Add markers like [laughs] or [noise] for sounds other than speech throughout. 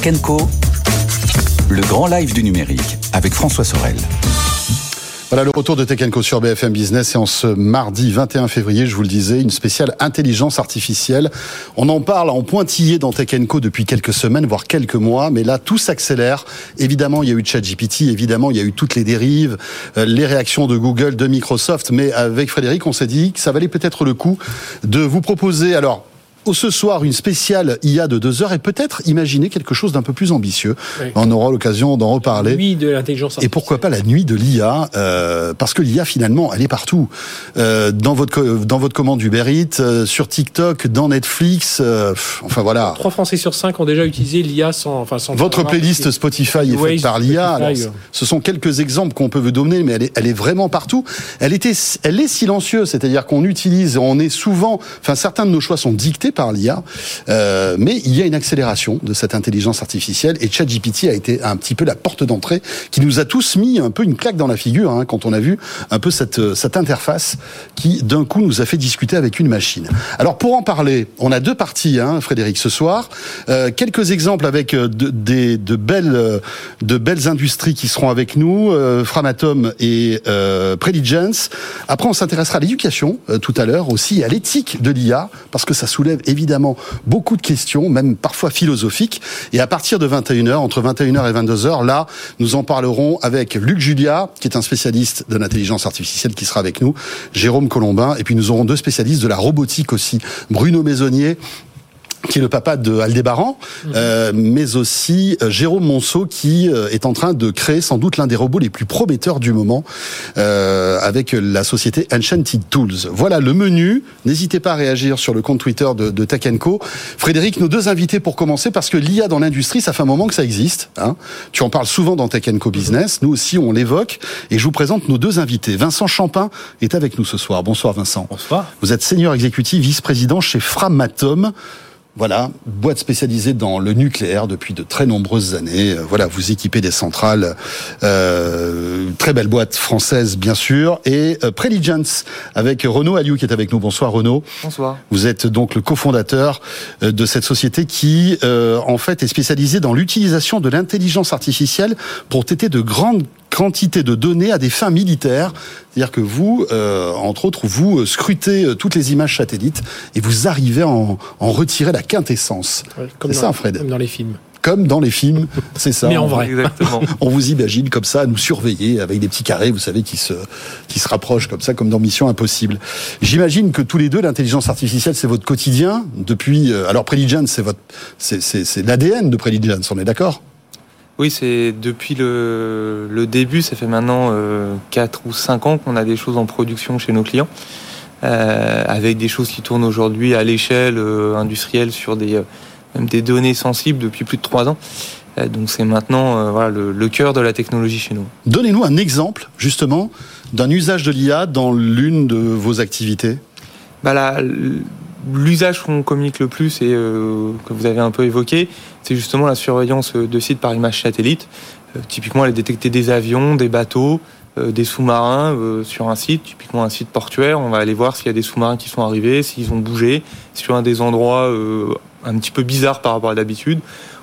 Tech Co, le grand live du numérique avec François Sorel. Voilà le retour de Tech Co sur BFM Business et en ce mardi 21 février, je vous le disais, une spéciale intelligence artificielle. On en parle en pointillé dans Tech Co depuis quelques semaines, voire quelques mois, mais là tout s'accélère. Évidemment, il y a eu ChatGPT, évidemment, il y a eu toutes les dérives, euh, les réactions de Google, de Microsoft, mais avec Frédéric, on s'est dit que ça valait peut-être le coup de vous proposer alors ce soir une spéciale IA de deux heures et peut-être imaginer quelque chose d'un peu plus ambitieux. On aura l'occasion d'en reparler. Nuit de l'intelligence Et pourquoi pas la nuit de l'IA euh, Parce que l'IA finalement, elle est partout. Euh, dans votre dans votre commande Uber Eats, euh, sur TikTok, dans Netflix. Euh, enfin voilà. Trois Français sur cinq ont déjà utilisé l'IA sans enfin sans. Votre playlist Spotify est faite par l'IA. Ce sont quelques exemples qu'on peut vous donner, mais elle est, elle est vraiment partout. Elle était, elle est silencieuse, c'est-à-dire qu'on utilise, on est souvent, enfin certains de nos choix sont dictés par l'IA, euh, mais il y a une accélération de cette intelligence artificielle et ChatGPT a été un petit peu la porte d'entrée qui nous a tous mis un peu une claque dans la figure hein, quand on a vu un peu cette, cette interface qui d'un coup nous a fait discuter avec une machine. Alors pour en parler, on a deux parties, hein, Frédéric, ce soir. Euh, quelques exemples avec euh, de, de, de, belles, de belles industries qui seront avec nous, euh, Framatom et euh, Preligence. Après, on s'intéressera à l'éducation euh, tout à l'heure aussi, à l'éthique de l'IA, parce que ça soulève évidemment beaucoup de questions, même parfois philosophiques. Et à partir de 21h, entre 21h et 22h, là, nous en parlerons avec Luc Julia, qui est un spécialiste de l'intelligence artificielle qui sera avec nous, Jérôme Colombin, et puis nous aurons deux spécialistes de la robotique aussi, Bruno Maisonnier qui est le papa de Aldébaran, mhm. euh, mais aussi euh, Jérôme Monceau qui euh, est en train de créer sans doute l'un des robots les plus prometteurs du moment euh, avec la société Enchanted Tools. Voilà le menu. N'hésitez pas à réagir sur le compte Twitter de, de Tech Co. Frédéric, nos deux invités pour commencer parce que l'IA dans l'industrie, ça fait un moment que ça existe. Hein. Tu en parles souvent dans Tech Co Business. Nous aussi, on l'évoque et je vous présente nos deux invités. Vincent Champin est avec nous ce soir. Bonsoir Vincent. Bonsoir. Vous êtes senior exécutif, vice-président chez Framatom. Voilà, boîte spécialisée dans le nucléaire depuis de très nombreuses années. Euh, voilà, vous équipez des centrales, euh, très belle boîte française bien sûr, et euh, Preligence avec Renaud Aliou qui est avec nous. Bonsoir Renaud. Bonsoir. Vous êtes donc le cofondateur euh, de cette société qui, euh, en fait, est spécialisée dans l'utilisation de l'intelligence artificielle pour traiter de grandes quantité de données à des fins militaires. C'est-à-dire que vous, euh, entre autres, vous euh, scrutez euh, toutes les images satellites et vous arrivez à en, en retirer la quintessence. Ouais, c'est ça, Fred Comme dans les films. Comme dans les films, c'est ça. Mais en On- vrai. Exactement. [laughs] On vous imagine comme ça, à nous surveiller avec des petits carrés, vous savez, qui se, qui se rapprochent comme ça, comme dans Mission Impossible. J'imagine que tous les deux, l'intelligence artificielle, c'est votre quotidien depuis. euh, alors, Preligence, c'est votre, c'est, c'est, c'est l'ADN de Preligence, on est d'accord? Oui, c'est depuis le, le début, ça fait maintenant euh, 4 ou 5 ans qu'on a des choses en production chez nos clients, euh, avec des choses qui tournent aujourd'hui à l'échelle euh, industrielle sur des, euh, même des données sensibles depuis plus de 3 ans. Euh, donc c'est maintenant euh, voilà, le, le cœur de la technologie chez nous. Donnez-nous un exemple, justement, d'un usage de l'IA dans l'une de vos activités. Bah là, l'usage qu'on communique le plus et euh, que vous avez un peu évoqué, c'est justement la surveillance de sites par image satellite. Euh, typiquement, aller détecter des avions, des bateaux, euh, des sous-marins euh, sur un site, typiquement un site portuaire. On va aller voir s'il y a des sous-marins qui sont arrivés, s'ils ont bougé, sur un des endroits euh, un petit peu bizarres par rapport à d'habitude,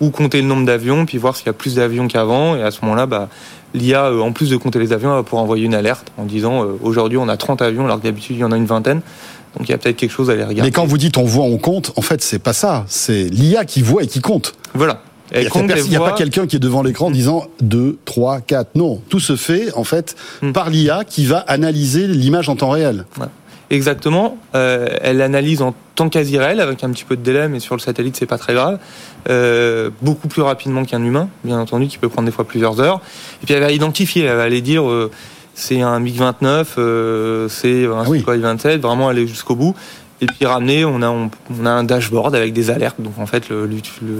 ou compter le nombre d'avions, puis voir s'il y a plus d'avions qu'avant. Et à ce moment-là, bah, l'IA, euh, en plus de compter les avions, va pouvoir envoyer une alerte en disant euh, aujourd'hui on a 30 avions alors que d'habitude il y en a une vingtaine. Donc il y a peut-être quelque chose à aller regarder. Mais quand vous dites on voit, on compte, en fait, c'est pas ça. C'est l'IA qui voit et qui compte. Voilà. Il n'y a, pas quelqu'un qui est devant l'écran Mm. disant 2, 3, 4. Non, tout se fait en fait Mm. par l'IA qui va analyser l'image en temps réel. Exactement. Euh, elle analyse en temps quasi réel, avec un petit peu de délai, mais sur le satellite, c'est pas très grave. Euh, beaucoup plus rapidement qu'un humain, bien entendu, qui peut prendre des fois plusieurs heures. Et puis elle va identifier, elle va aller dire euh, c'est un MiG-29, euh, c'est un Ah. Sukhoi 27, vraiment aller jusqu'au bout. Et puis ramener, on a, on, a un dashboard avec des alertes. Donc en fait,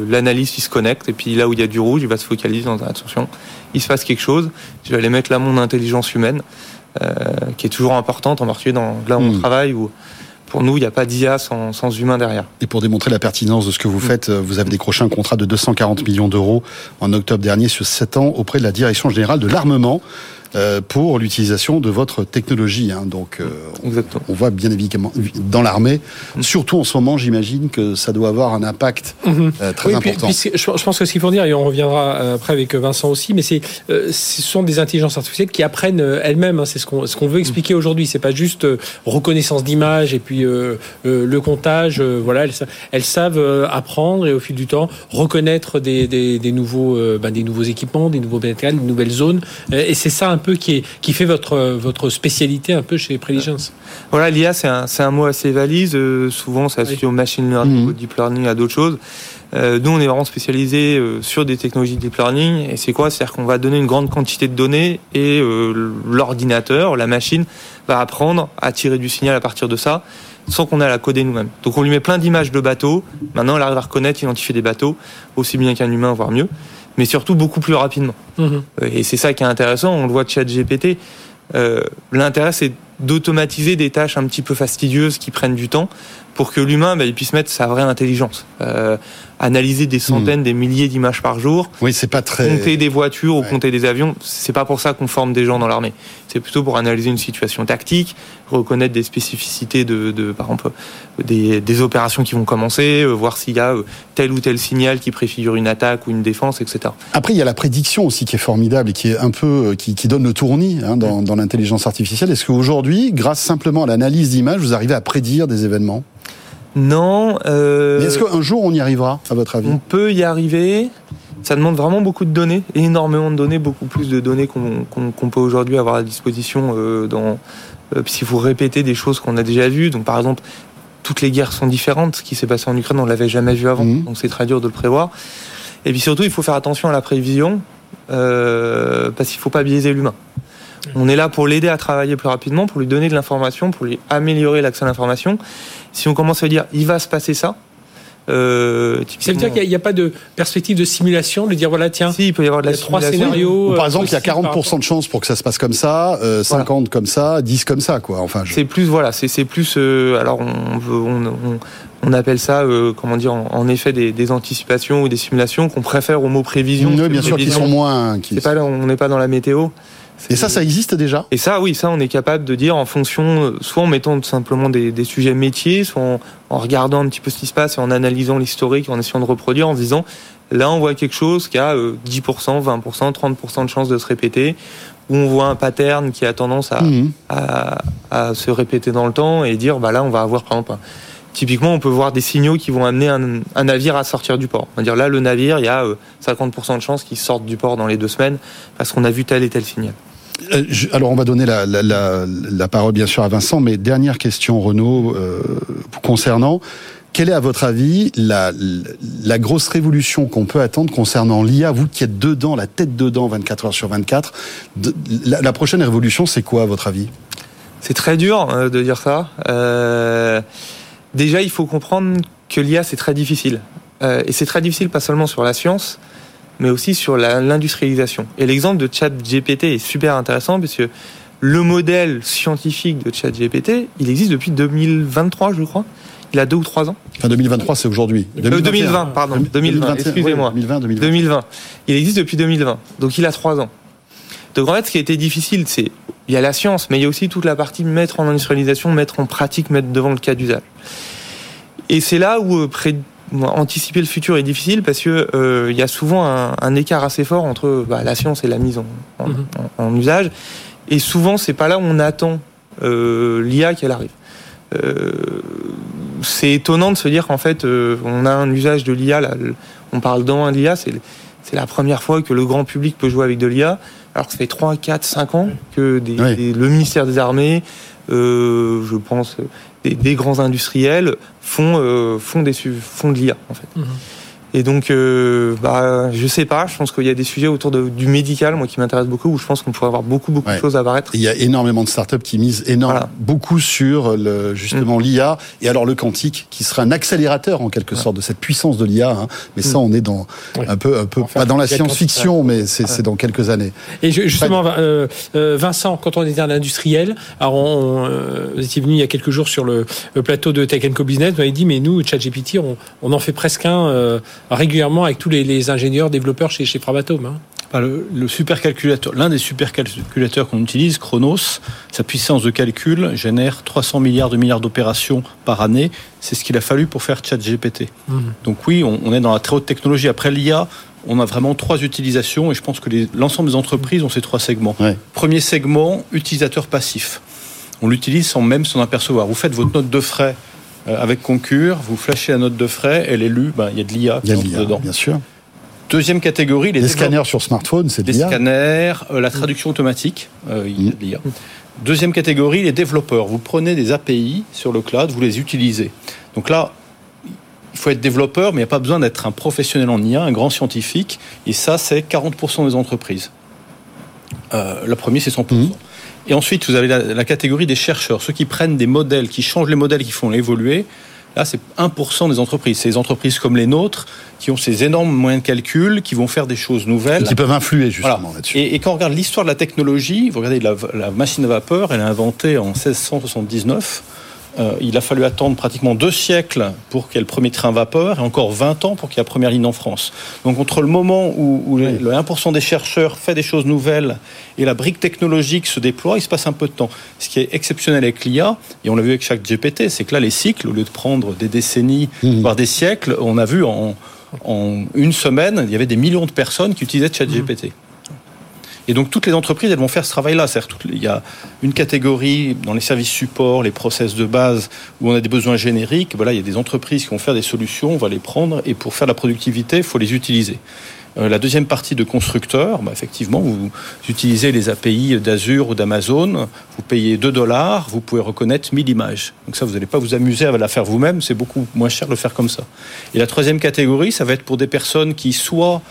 l'analyste il se connecte et puis là où il y a du rouge, il va se focaliser dans attention, il se passe quelque chose. Je vais aller mettre là mon intelligence humaine, qui est toujours importante en particulier dans là où on hmm. travaille où pour nous, il n'y a pas d'IA sans, sans, humain derrière. Et pour démontrer la pertinence de ce que vous faites, euh, vous avez décroché un contrat de 240 millions d'euros en octobre dernier sur 7 ans auprès de la Direction générale de l'armement. Euh, pour l'utilisation de votre technologie. Hein. Donc, euh, on voit bien évidemment dans l'armée, mm. surtout en ce moment, j'imagine que ça doit avoir un impact mm-hmm. euh, très important. je pense que ce qu'il faut dire, et on reviendra après avec Vincent aussi, mais c'est ce sont des intelligences artificielles qui apprennent elles-mêmes. Hein. c'est ce qu'on ce qu'on veut expliquer aujourd'hui. C'est pas juste reconnaissance d'image et puis le comptage. voilà, elles, savent apprendre et au fil du temps reconnaître des, des, des nouveaux ben, des nouveaux équipements, des nouveaux matériels, des nouvelles zones. et c'est ça un peu qui, qui fait votre, votre spécialité un peu chez Preligence Voilà, l'IA, c'est un, un, mot assez valise. Euh, souvent, ça se au machine learning, mmh. au deep learning, à d'autres choses. Euh, nous, on est vraiment spécialisé euh, sur des technologies de deep learning. Et c'est quoi? C'est-à-dire qu'on va donner une grande quantité de données et l'ordinateur, la machine, va apprendre à tirer du signal à partir de ça sans qu'on ait à la coder nous-mêmes. Donc on lui met plein d'images de bateaux. Maintenant, elle arrive à reconnaître, identifier des bateaux, aussi bien qu'un humain, voire mieux mais surtout beaucoup plus rapidement. Mhm. Et c'est ça qui est intéressant, on le voit de chat GPT. Euh, L'intérêt, c'est d'automatiser des tâches un petit peu fastidieuses qui prennent du temps pour que l'humain bah, il puisse mettre sa vraie intelligence. Euh, analyser des centaines, hmm. des milliers d'images par jour. Oui, c'est pas très. Compter des voitures ou compter des avions, c'est pas pour ça qu'on forme des gens dans l'armée. C'est plutôt pour analyser une situation tactique, reconnaître des spécificités de, de par exemple, des, des, opérations qui vont commencer, euh, voir s'il y a euh, tel ou tel signal qui préfigure une attaque ou une défense, etc. Après, il y a la prédiction aussi qui est formidable et qui est un peu, qui, qui donne le tournis hein, dans, dans l'intelligence artificielle. Est-ce qu'aujourd'hui, grâce simplement à l'analyse d'images, vous arrivez à prédire des événements? Non. Euh, Mais est-ce qu'un jour on y arrivera, à votre avis? On peut y arriver. Ça demande vraiment beaucoup de données, énormément de données, beaucoup plus de données qu'on peut aujourd'hui avoir à disposition. Euh, dans, euh, si vous répétez des choses qu'on a déjà vues, donc par exemple, toutes les guerres sont différentes. Ce qui s'est passé en Ukraine, on l'avait jamais vu avant, mhm. donc c'est très dur de le prévoir. Et puis surtout, il faut faire attention à la prévision, euh, parce qu'il ne faut pas biaiser l'humain. On est là pour l'aider à travailler plus rapidement, pour lui donner de l'information, pour lui améliorer l'accès à l'information. Si on commence à dire il va se passer ça, euh, ça veut dire qu'il n'y a, pas de perspective de simulation, de dire voilà, tiens, si, il peut y avoir de la trois scénarios. par exemple, il y a 40% de chances pour que ça se passe comme ça, 50 euh, comme ça, 10 comme ça, quoi. Enfin, c'est plus voilà, c'est plus. Euh, alors on, on, appelle ça, comment dire, en, effet des, des, anticipations ou des simulations qu'on préfère au mot prévision. Oui, bien sûr, qui sont moins. Qui... Pas, on n'est pas dans la météo. Et ça, ça existe déjà? Et ça, oui, ça, on est capable de dire en fonction, soit en mettant tout simplement des, des sujets métiers, soit en, regardant un petit peu ce qui se passe et en analysant l'historique, en essayant de reproduire, en se disant, là, on voit quelque chose qui a 10%, 20%, 30% de chances de se répéter, ou on voit un pattern qui a tendance à, mhm. à, à, se répéter dans le temps et dire, bah là, on va avoir, par exemple, typiquement, on peut voir des signaux qui vont amener un, un, navire à sortir du port. On va dire là, le navire, il y a 50% euh, de chances qu'il sorte du port dans les deux semaines parce qu'on a vu tel et tel signal. Euh, alors on va donner la, la, la, parole bien sûr à Vincent, mais dernière question Renaud euh, concernant quelle est à votre avis la, la grosse révolution qu'on peut attendre concernant l'IA Vous qui êtes dedans, la tête dedans, 24 heures sur 24, la, prochaine révolution, c'est quoi à votre avis? C'est très dur euh, de dire ça. Déjà, il faut comprendre que l'IA, c'est très difficile. Et c'est très difficile pas seulement sur la science, mais aussi sur l'industrialisation. Et l'exemple de ChatGPT est super intéressant parce que le modèle scientifique de ChatGPT, il existe depuis 2023, je crois. Il a deux ou trois ans. Enfin, 2023, c'est aujourd'hui. 2020, pardon. 2020, excusez-moi. 2020, 2020. 2020. Il existe depuis 2020. Donc, il a trois ans. Donc, en fait, ce qui a été difficile, c'est, il y a la science, mais il y a aussi toute la partie mettre en industrialisation, mettre en pratique, mettre devant le cas d'usage. Et c'est là où, euh, près anticiper le futur est difficile parce que euh, il y a souvent un, écart assez fort entre bah, la science et la mise en, mhm. usage. Et souvent, c'est pas là où on attend euh, l'IA qu'elle arrive. Euh, c'est étonnant de se dire qu'en fait, on a un usage de l'IA. On parle dans un l'IA, c'est c'est la première fois que le grand public peut jouer avec de l'IA. Alors que ça fait 3, 4, 5 ans que le ministère des Armées, je pense, des, grands industriels font, euh, font, des, font de l'IA, en fait. Mhm. Et donc, euh, bah, je sais pas. Je pense qu'il y a des sujets autour de, du médical, moi, qui m'intéressent beaucoup, où je pense qu'on pourrait avoir beaucoup, beaucoup de choses à apparaître. Il y a énormément de startups qui misent énormément, beaucoup sur le, justement mm. l'IA et alors le quantique, qui sera un accélérateur en quelque sorte de cette puissance de l'IA. Hein. Mais ça, mm. on est dans un peu, un peu pas dans la science-fiction, mais c'est dans quelques années. Et justement, euh, euh, Vincent, quand on était un industriel, alors on, euh, vous étiez venu il y a quelques jours sur le, plateau de Tech Co Business, vous avez dit, mais nous, ChatGPT, on, on en fait presque un. Régulièrement avec tous les, ingénieurs, développeurs chez, chez Framatome. Hein. Le, le supercalculateur, l'un des supercalculateurs qu'on utilise, Chronos, sa puissance de calcul génère 300 milliards de milliards d'opérations par année. C'est ce qu'il a fallu pour faire ChatGPT. Mmh. Donc oui, on, est dans la très haute technologie. Après l'IA, on a vraiment trois utilisations et je pense que l'ensemble des entreprises ont ces trois segments. Premier segment, utilisateur passif. On l'utilise sans même s'en apercevoir. Vous faites votre note de frais avec Concur, vous flashez la note de frais, elle est lue, ben, il y a de l'IA dedans. Bien sûr. Deuxième catégorie, les, scanners sur smartphone, c'est des scanners, euh, la traduction automatique, euh, il y a de l'IA. Deuxième catégorie, les développeurs. Vous prenez des API sur le cloud, vous les utilisez. Donc là, il faut être développeur, mais il n'y a pas besoin d'être un professionnel en IA, un grand scientifique. Et ça, c'est 40% des entreprises. Euh, le premier, c'est 100%. Et ensuite, vous avez la, catégorie des chercheurs, ceux qui prennent des modèles, qui changent les modèles, qui font évoluer. Là, c'est 1% des entreprises. C'est des entreprises comme les nôtres qui ont ces énormes moyens de calcul, qui vont faire des choses nouvelles. qui peuvent influer justement là-dessus. Et, quand on regarde l'histoire de la technologie, vous regardez la, la machine à vapeur, elle est inventée en 1679. Euh, il a fallu attendre pratiquement deux siècles pour qu'il y ait le premier train vapeur et encore 20 ans pour qu'il y ait la première ligne en France. Donc entre le moment où, le 1% des chercheurs fait des choses nouvelles et la brique technologique se déploie, il se passe un peu de temps. Ce qui est exceptionnel avec l'IA, et on l'a vu avec chaque GPT, c'est que là les cycles, au lieu de prendre des décennies, mmh. voire des siècles, on a vu en, une semaine, il y avait des millions de personnes qui utilisaient ChatGPT. Mmh. Et donc toutes les entreprises, elles vont faire ce travail-là. Il y a une catégorie dans les services supports, les process de base, où on a des besoins génériques. Voilà, il y a des entreprises qui vont faire des solutions, on va les prendre, et pour faire la productivité, il faut les utiliser. Euh, la deuxième partie de constructeurs, bah, effectivement, vous utilisez les API d'Azure ou d'Amazon, vous payez 2 dollars, vous pouvez reconnaître 1000 images. Donc ça, vous n'allez pas vous amuser à la faire vous-même, c'est beaucoup moins cher de le faire comme ça. Et la troisième catégorie, ça va être pour des personnes qui soit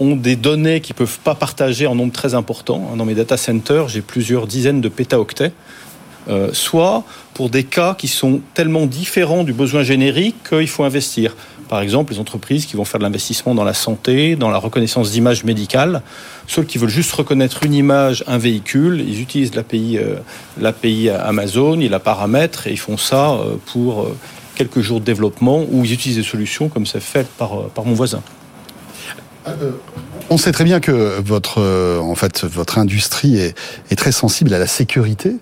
ont des données qu'ils ne peuvent pas partager en nombre très important. Dans mes data centers, j'ai plusieurs dizaines de pétaoctets. Euh, soit pour des cas qui sont tellement différents du besoin générique qu'il faut investir. Par exemple, les entreprises qui vont faire de l'investissement dans la santé, dans la reconnaissance d'images médicales. Ceux qui veulent juste reconnaître une image, un véhicule, ils utilisent l'API, euh, Amazon, ils la paramètrent et ils font ça euh, pour quelques jours de développement ou ils utilisent des solutions comme c'est fait par mon voisin. On sait très bien que votre, euh, en fait, votre industrie est, très sensible à la sécurité.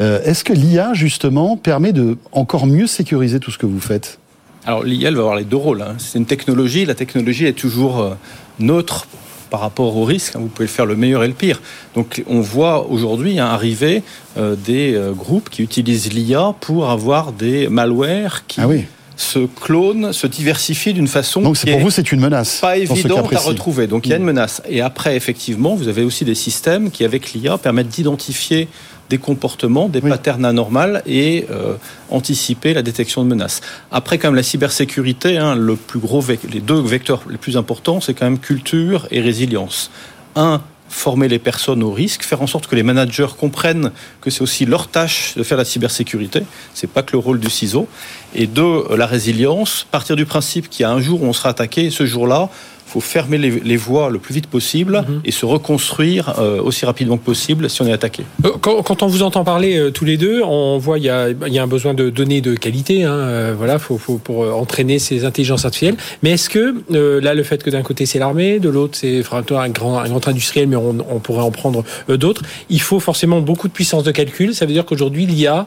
Euh, est-ce que l'IA, justement, permet de encore mieux sécuriser tout ce que vous faites? Alors, l'IA, elle va avoir les deux rôles. Hein. C'est une technologie. La technologie est toujours euh, neutre par rapport au risque. Hein. Vous pouvez faire le meilleur et le pire. Donc, on voit aujourd'hui hein, arriver des groupes qui utilisent l'IA pour avoir des malwares qui. Ah oui se clone, se diversifie d'une façon Donc pour vous, c'est une menace. Pas évidente à retrouver. Donc il y a une mm. menace. Et après, effectivement, vous avez aussi des systèmes qui, avec l'IA, permettent d'identifier des comportements, des patterns anormaux et euh, anticiper la détection de menaces. Après, quand même, la cybersécurité, hein, le plus gros, les deux vecteurs les plus importants, c'est quand même culture et résilience. Un, former les personnes au risque, faire en sorte que les managers comprennent que c'est aussi leur tâche de faire la cybersécurité, c'est pas que le rôle du ciseau. Et deux, la résilience, partir du principe qu'il y a un jour où on sera attaqué, et ce jour-là, faut fermer les, voies le plus vite possible mhm. et se reconstruire euh, aussi rapidement que possible si on est attaqué. Euh, quand, on vous entend parler euh, tous les deux, on voit il y a, y a un besoin de données de qualité. Hein, voilà, faut, faut, pour entraîner ces intelligences artificielles. Mais est-ce que là, le fait que d'un côté c'est l'armée, de l'autre c'est un grand, un grand industriel, mais on, on pourrait en prendre d'autres, il faut forcément beaucoup de puissance de calcul. Ça veut dire qu'aujourd'hui l'IA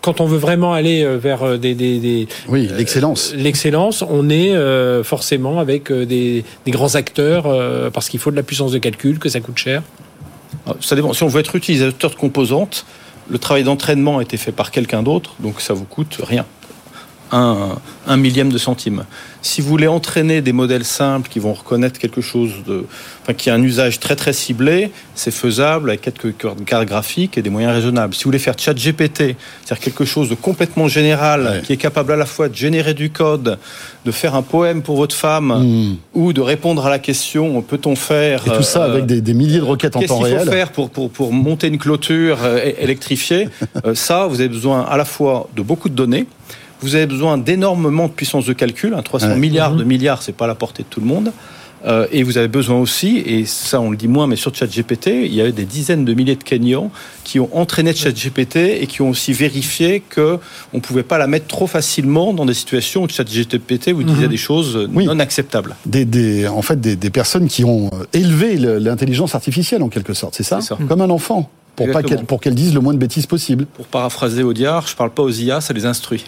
quand on veut vraiment aller euh, vers euh, des, oui l'excellence. euh, l'excellence on est forcément avec des, grands acteurs parce qu'il faut de la puissance de calcul que ça coûte cher. Ah, ça dépend. Si on veut être utilisateur de composantes le travail d'entraînement a été fait par quelqu'un d'autre donc ça vous coûte rien un, un millième de centime. Si vous voulez entraîner des modèles simples qui vont reconnaître quelque chose de, enfin, qui a un usage très très ciblé, c'est faisable avec quelques cartes graphiques et des moyens raisonnables. Si vous voulez faire chat GPT, c'est-à-dire quelque chose de complètement général, qui est capable à la fois de générer du code, de faire un poème pour votre femme, hmm. ou de répondre à la question peut-on faire et tout ça avec des, des milliers de requêtes en temps réel. Qu'est-ce qu'il faut faire pour, pour, pour monter une clôture euh, électrifiée? Euh, Ça, vous avez besoin à la fois de beaucoup de données vous avez besoin d'énormément de puissance de calcul. 300 hein, milliards de mhm. milliards, c'est pas à la portée de tout le monde. Euh, et vous avez besoin aussi, et ça on le dit moins, mais sur ChatGPT, il y avait des dizaines de milliers de Kenyans qui ont entraîné ChatGPT et qui ont aussi vérifié que on pouvait pas la mettre trop facilement dans des situations où ChatGPT vous disait mhm. des choses non acceptables. Des, en fait, des, des, personnes qui ont euh, élevé l'intelligence artificielle en quelque sorte, c'est ça, ça, Comme un enfant pour pas qu'elle pour qu'elle dise le moins de bêtises possible. Pour paraphraser Audiard, je parle pas aux IA, ça les instruit.